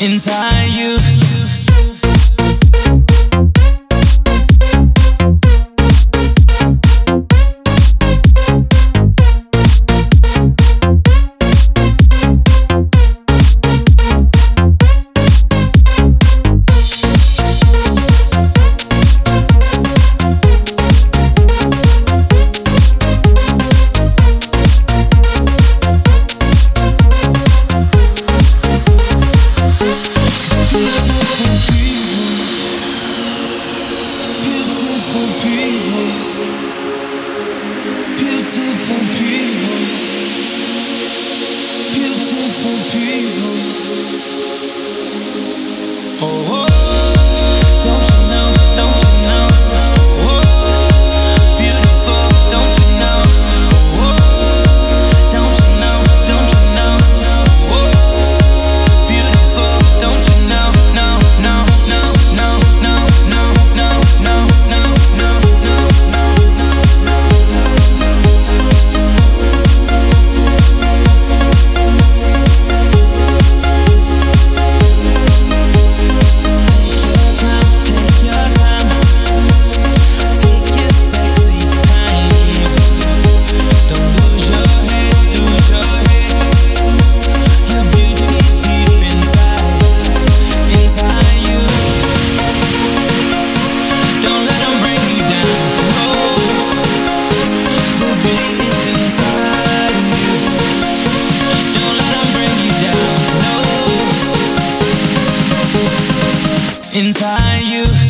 inside you. Beautiful inside you.